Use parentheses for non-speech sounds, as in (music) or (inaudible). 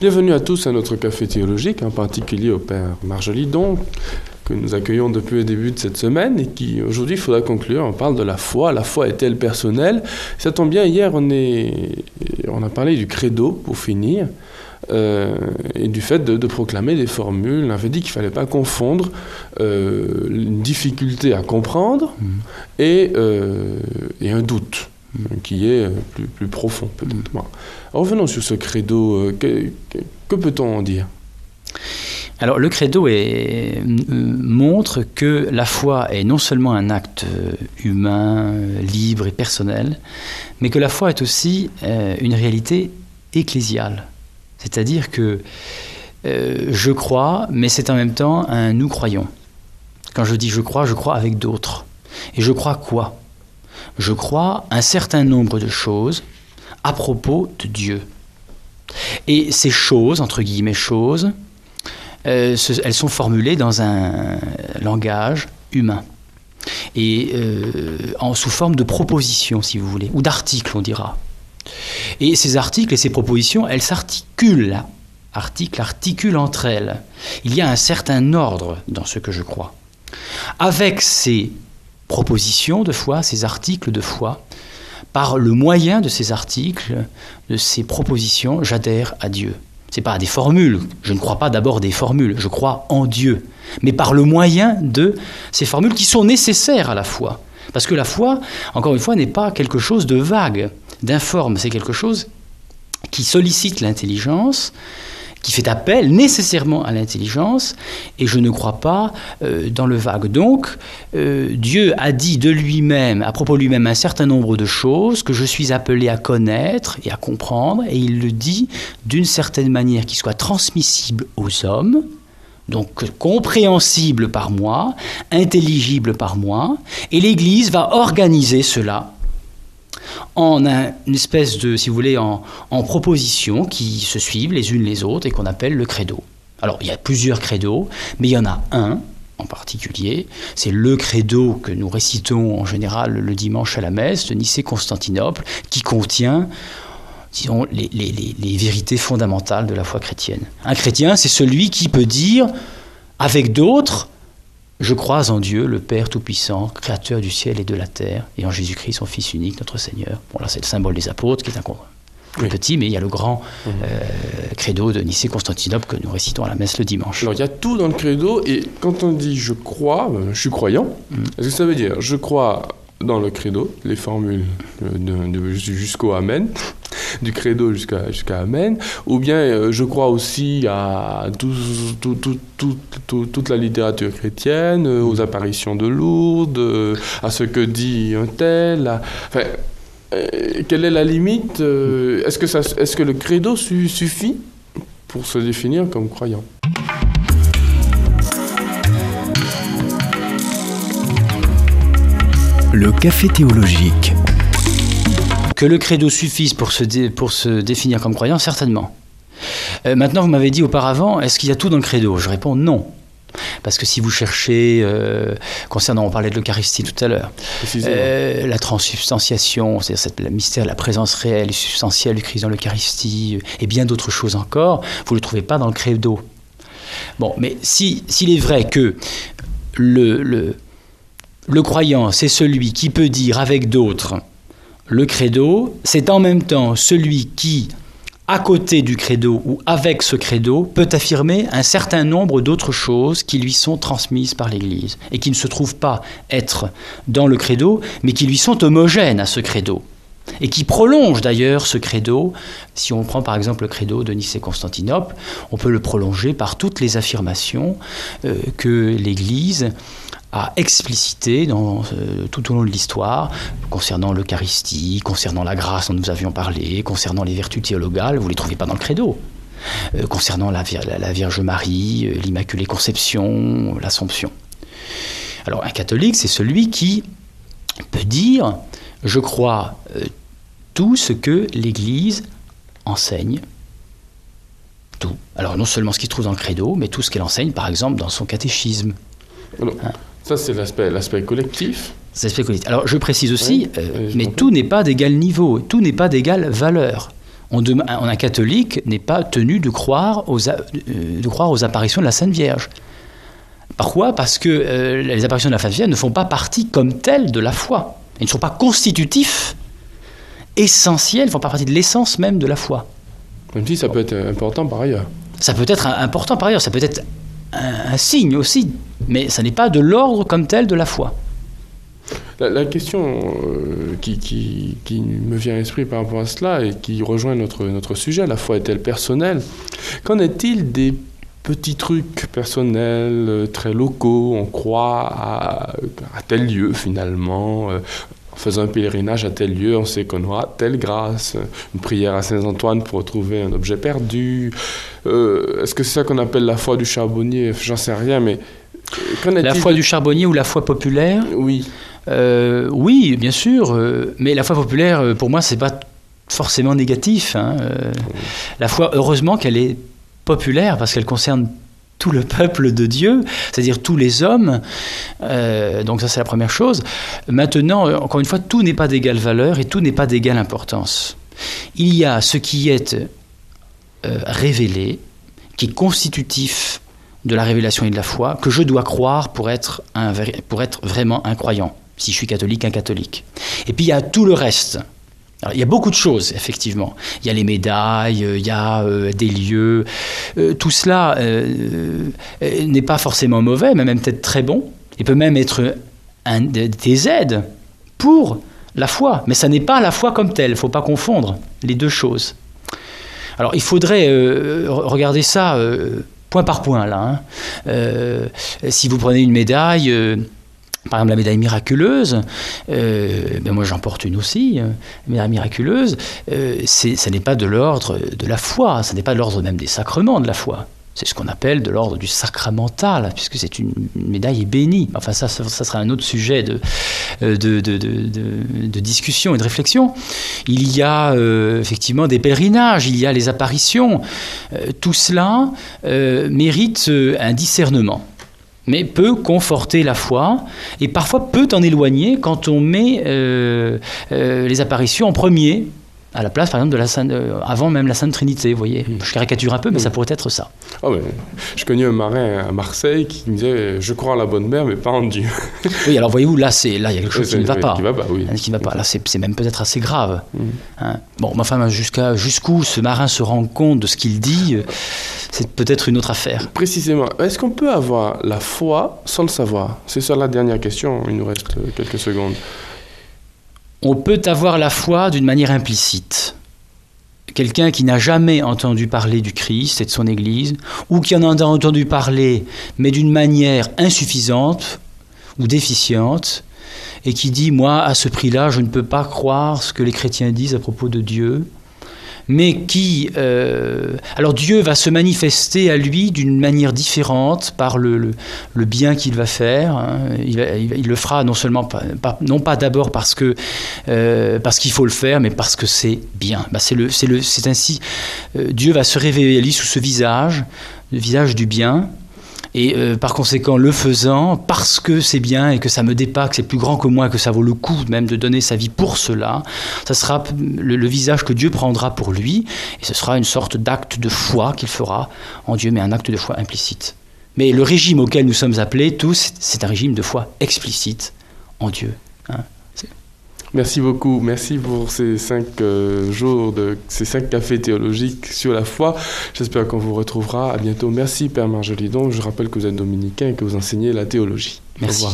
Bienvenue à tous à notre café théologique, en particulier au Père Marjolidon, que nous accueillons depuis le début de cette semaine et qui aujourd'hui il faudra conclure. On parle de la foi. La foi est-elle personnelle? Ça tombe bien, hier on, est, on a parlé du credo pour finir. Euh, et du fait de, proclamer des formules. On avait dit qu'il ne fallait pas confondre euh, une difficulté à comprendre mmh. et, euh, et un doute qui est plus, profond. Revenons sur ce credo. que, que peut-on en dire? Alors le credo est, montre que la foi est non seulement un acte humain, libre et personnel, mais que la foi est aussi une réalité ecclésiale. C'est-à-dire que euh, je crois, mais c'est en même temps un nous croyons. Quand je dis je crois, je crois avec d'autres. Et je crois quoi? Je crois un certain nombre de choses à propos de Dieu. Et ces choses, entre guillemets choses, euh, elles sont formulées dans un langage humain. Et euh, en, sous forme de propositions, si vous voulez, ou d'articles, on dira. Et ces articles et ces propositions, elles s'articulent. Articles articulent entre elles. Il y a un certain ordre dans ce que je crois. Avec ces propositions de foi, ces articles de foi, par le moyen de ces articles, de ces propositions, j'adhère à Dieu. Ce n'est pas des formules. Je ne crois pas d'abord des formules. Je crois en Dieu. Mais par le moyen de ces formules qui sont nécessaires à la foi. Parce que la foi, encore une fois, n'est pas quelque chose de vague d'informe, c'est quelque chose qui sollicite l'intelligence, qui fait appel nécessairement à l'intelligence, et je ne crois pas euh, dans le vague. Donc, euh, Dieu a dit de lui-même, à propos de lui-même, un certain nombre de choses que je suis appelé à connaître et à comprendre, et il le dit d'une certaine manière qui soit transmissible aux hommes, donc compréhensible par moi, intelligible par moi, et l'Église va organiser cela en une espèce de, si vous voulez, en, propositions qui se suivent les unes les autres et qu'on appelle le credo. Alors, il y a plusieurs credos, mais il y en a un en particulier, c'est le credo que nous récitons en général le dimanche à la messe de Nicée-Constantinople, qui contient disons, les, les, vérités fondamentales de la foi chrétienne. Un chrétien, c'est celui qui peut dire, avec d'autres, je crois en Dieu, le Père Tout-Puissant, Créateur du ciel et de la terre, et en Jésus-Christ, son Fils unique, notre Seigneur. Bon, là, c'est le symbole des apôtres, qui est un plus petit, mais il y a le grand mhm. euh, credo de Nicée-Constantinople que nous récitons à la messe le dimanche. Alors, il y a tout dans le credo, et quand on dit je crois, euh, je suis croyant, mhm. est-ce que ça veut dire je crois dans le credo, les formules jusqu'au Amen, du credo jusqu'à jusqu'à Amen, ou bien euh, je crois aussi à toute la littérature chrétienne, euh, aux apparitions de Lourdes, euh, à ce que dit un tel. enfin, quelle est la limite Est-ce que, est que le credo suffit pour se définir comme croyant? Le café théologique. Que le credo suffise pour se, pour se définir comme croyant, certainement. Euh, maintenant, vous m'avez dit auparavant, est-ce qu'il y a tout dans le credo? Je réponds non. Parce que si vous cherchez, euh, concernant, on parlait de l'Eucharistie tout à l'heure, euh, la transsubstantiation, c'est-à-dire le mystère, la présence réelle et substantielle du Christ dans l'Eucharistie, et bien d'autres choses encore, vous ne le trouvez pas dans le credo. Bon, mais s'il est vrai que le, le, le croyant, c'est celui qui peut dire avec d'autres le credo, c'est en même temps celui qui, à côté du credo ou avec ce credo, peut affirmer un certain nombre d'autres choses qui lui sont transmises par l'Église et qui ne se trouvent pas être dans le credo, mais qui lui sont homogènes à ce credo et qui prolongent d'ailleurs ce credo. Si on prend par exemple le credo de Nicée-Constantinople, on peut le prolonger par toutes les affirmations euh, que l'Église a explicité dans, euh, tout au long de l'histoire concernant l'Eucharistie, concernant la grâce dont nous avions parlé, concernant les vertus théologales, vous ne les trouvez pas dans le credo. Euh, concernant la, la, Vierge Marie, euh, l'Immaculée Conception, l'Assomption. Alors un catholique, c'est celui qui peut dire, je crois tout ce que l'Église enseigne, tout. Alors non seulement ce qui se trouve dans le credo, mais tout ce qu'elle enseigne, par exemple, dans son catéchisme. Hein ça, c'est l'aspect, l'aspect collectif. collectif. Alors, je précise aussi, euh, mais tout n'est pas d'égal niveau, tout n'est pas d'égale valeur. On un catholique n'est pas tenu de croire, aux, de croire aux apparitions de la Sainte Vierge. Pourquoi? Parce que euh, les apparitions de la Sainte Vierge ne font pas partie comme telles de la foi. Ils ne sont pas constitutifs, essentiels, ne font pas partie de l'essence même de la foi. Même si ça peut être important par ailleurs. Ça peut être important par ailleurs, ça peut être un, signe aussi, mais ça n'est pas de l'ordre comme tel de la foi. La, question euh, qui, me vient à l'esprit par rapport à cela et qui rejoint notre, notre sujet, la foi est-elle personnelle? Qu'en est-il des petits trucs personnels, euh, très locaux. On croit à, tel lieu finalement. Euh, en faisant un pèlerinage à tel lieu, on sait qu'on aura telle grâce. Une prière à Saint-Antoine pour retrouver un objet perdu. Est-ce que c'est ça qu'on appelle la foi du charbonnier? J'en sais rien, mais... La foi du charbonnier ou la foi populaire Oui. oui, bien sûr. mais la foi populaire, pour moi, c'est pas forcément négatif. Hein, la foi, heureusement qu'elle est populaire parce qu'elle concerne tout le peuple de Dieu, c'est-à-dire tous les hommes. Euh, donc ça c'est la première chose. Maintenant, euh, encore une fois, tout n'est pas d'égale valeur et tout n'est pas d'égale importance. Il y a ce qui est euh, révélé, qui est constitutif de la révélation et de la foi, que je dois croire pour être, un, pour être vraiment un croyant, si je suis catholique, un catholique. Et puis il y a tout le reste il y a beaucoup de choses, effectivement. Il y a les médailles, euh, il y a euh, des lieux. Euh, tout cela n'est pas forcément mauvais, mais même peut-être très bon. Il peut même être un, des aides pour la foi. Mais ça n'est pas la foi comme telle. Il ne faut pas confondre les deux choses. Alors il faudrait regarder ça point par point, là. Hein. si vous prenez une médaille par exemple, la médaille miraculeuse, euh, ben moi j'en porte une aussi, la euh, médaille miraculeuse, euh, ça n'est pas de l'ordre de la foi, ça n'est pas de l'ordre même des sacrements de la foi. C'est ce qu'on appelle de l'ordre du sacramental, puisque c'est une, médaille bénie. Enfin, ça, ça, sera un autre sujet de, de, discussion et de réflexion. Il y a effectivement des pèlerinages, il y a les apparitions. tout cela mérite un discernement mais peut conforter la foi et parfois peut en éloigner quand on met euh, euh, les apparitions en premier à la place, par exemple, de la Sainte, euh, avant même la Sainte Trinité, vous voyez. Hmm. Je caricature un peu, mais hmm. ça pourrait être ça. Oh, je connais un marin à Marseille qui me disait Je crois en la bonne mère, mais pas en Dieu. (laughs) oui, alors voyez-vous, là, c'est, là, il y a quelque chose qui ne va pas. Qui va pas, oui. Qui va pas. Là, c'est, même peut-être assez grave. Hmm. Hein. Bon, mais enfin, jusqu'à, jusqu'où ce marin se rend compte de ce qu'il dit, euh, c'est peut-être une autre affaire. Précisément. Est-ce qu'on peut avoir la foi sans le savoir? C'est ça la dernière question. Il nous reste quelques secondes on peut avoir la foi d'une manière implicite. Quelqu'un qui n'a jamais entendu parler du Christ et de son Église, ou qui en a entendu parler, mais d'une manière insuffisante ou déficiente, et qui dit, moi, à ce prix-là, je ne peux pas croire ce que les chrétiens disent à propos de Dieu, mais qui... Euh, alors Dieu va se manifester à lui d'une manière différente par le, bien qu'il va faire. Hein. Il, il, le fera non seulement, pas, non pas d'abord parce que euh, parce qu'il faut le faire, mais parce que c'est bien. Bah, c'est le, c'est ainsi. Euh, Dieu va se révéler à lui sous ce visage, le visage du bien. Et euh, par conséquent, le faisant, parce que c'est bien et que ça me dépasse, que c'est plus grand que moi, que ça vaut le coup même de donner sa vie pour cela, ça sera le, visage que Dieu prendra pour lui, et ce sera une sorte d'acte de foi qu'il fera en Dieu, mais un acte de foi implicite. Mais le régime auquel nous sommes appelés tous, c'est un régime de foi explicite en Dieu. Hein. Merci beaucoup. Merci pour ces cinq euh, jours, de ces cinq cafés théologiques sur la foi. J'espère qu'on vous retrouvera. À bientôt. Merci, Père Marjolidon. Je rappelle que vous êtes dominicain et que vous enseignez la théologie. Merci.